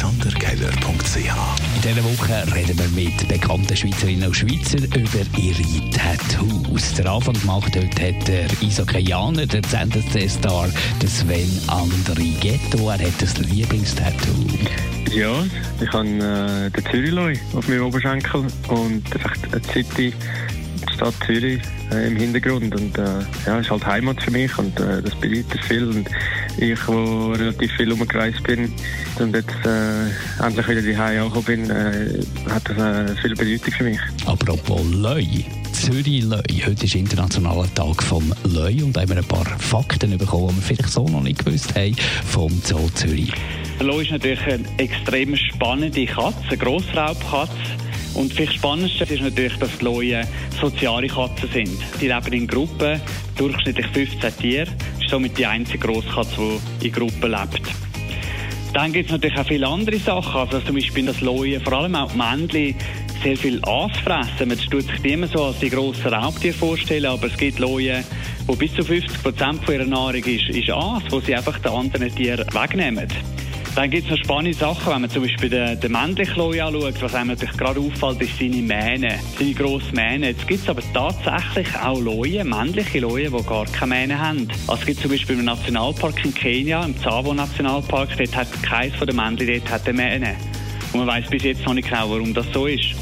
AlexanderKeller.ch In dieser Woche reden wir mit bekannten Schweizerinnen und Schweizern über ihre Tattoos. Der Anfang gemacht heute hat der Isokaianer, der ZSC-Star, Sven Andrighetto. Er hat das Lieblingstattoo. Ja, ich habe äh, den Zürichloy auf meinem Oberschenkel und einfach eine City, die Stadt Zürich äh, im Hintergrund und äh, ja, ist halt Heimat für mich und äh, das bedeutet viel und ich, wo relativ viel umgereist bin und jetzt äh, endlich wieder die angekommen bin, äh, hat das äh, viel Bedeutung für mich. Apropos Löi. Zürich Löi. Heute ist internationaler Tag vom Löi und haben wir ein paar Fakten bekommen, die wir vielleicht so noch nicht gewusst haben vom Zoo Zürich. Der Lo ist natürlich eine extrem spannende Katze, eine Grossraubkatze. Und viel spannendste ist natürlich, dass die Loien soziale Katzen sind. Die leben in Gruppen, durchschnittlich 15 Tiere. Das ist somit die einzige Grosskatze, die in Gruppen lebt. Dann gibt es natürlich auch viele andere Sachen, also zum Beispiel das Loien, vor allem auch die Männchen, sehr viel Aas fressen. Man tut sich die immer so als die grossen Raubtiere vorstellen, aber es gibt Loien, wo bis zu 50 Prozent ihrer Nahrung ist, ist Aas, wo sie einfach den anderen Tieren wegnehmen. Dann gibt es noch spannende Sachen, wenn man zum Beispiel den, den männlichen anschaut, was einem natürlich gerade auffällt, ist seine Mähne, seine grosse Mähne. Jetzt gibt es aber tatsächlich auch Loien, männliche Loien, die gar keine Mähne haben. Also es gibt zum Beispiel im Nationalpark in Kenia, im Tsavo-Nationalpark, dort hat keins von den Männchen dort hat eine Mähne. Und man weiß bis jetzt noch nicht genau, warum das so ist.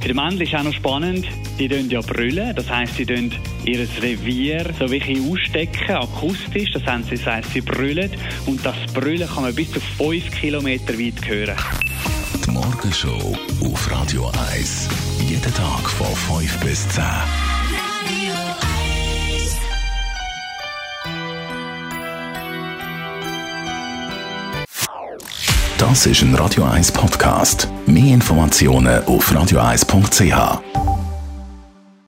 Für den Männchen ist auch noch spannend, die tun ja brüllen, das heisst, sie tun ihr Revier so wirklich ausstecken, akustisch, das heisst, sie, heisst, sie brüllen und das Brüllen kann man bis zu 5 Kilometer weit hören. Die Morgenshow auf Radio 1. Jeden Tag von 5 bis 10. Das ist ein Radio 1 Podcast. Mehr Informationen auf radio1.ch.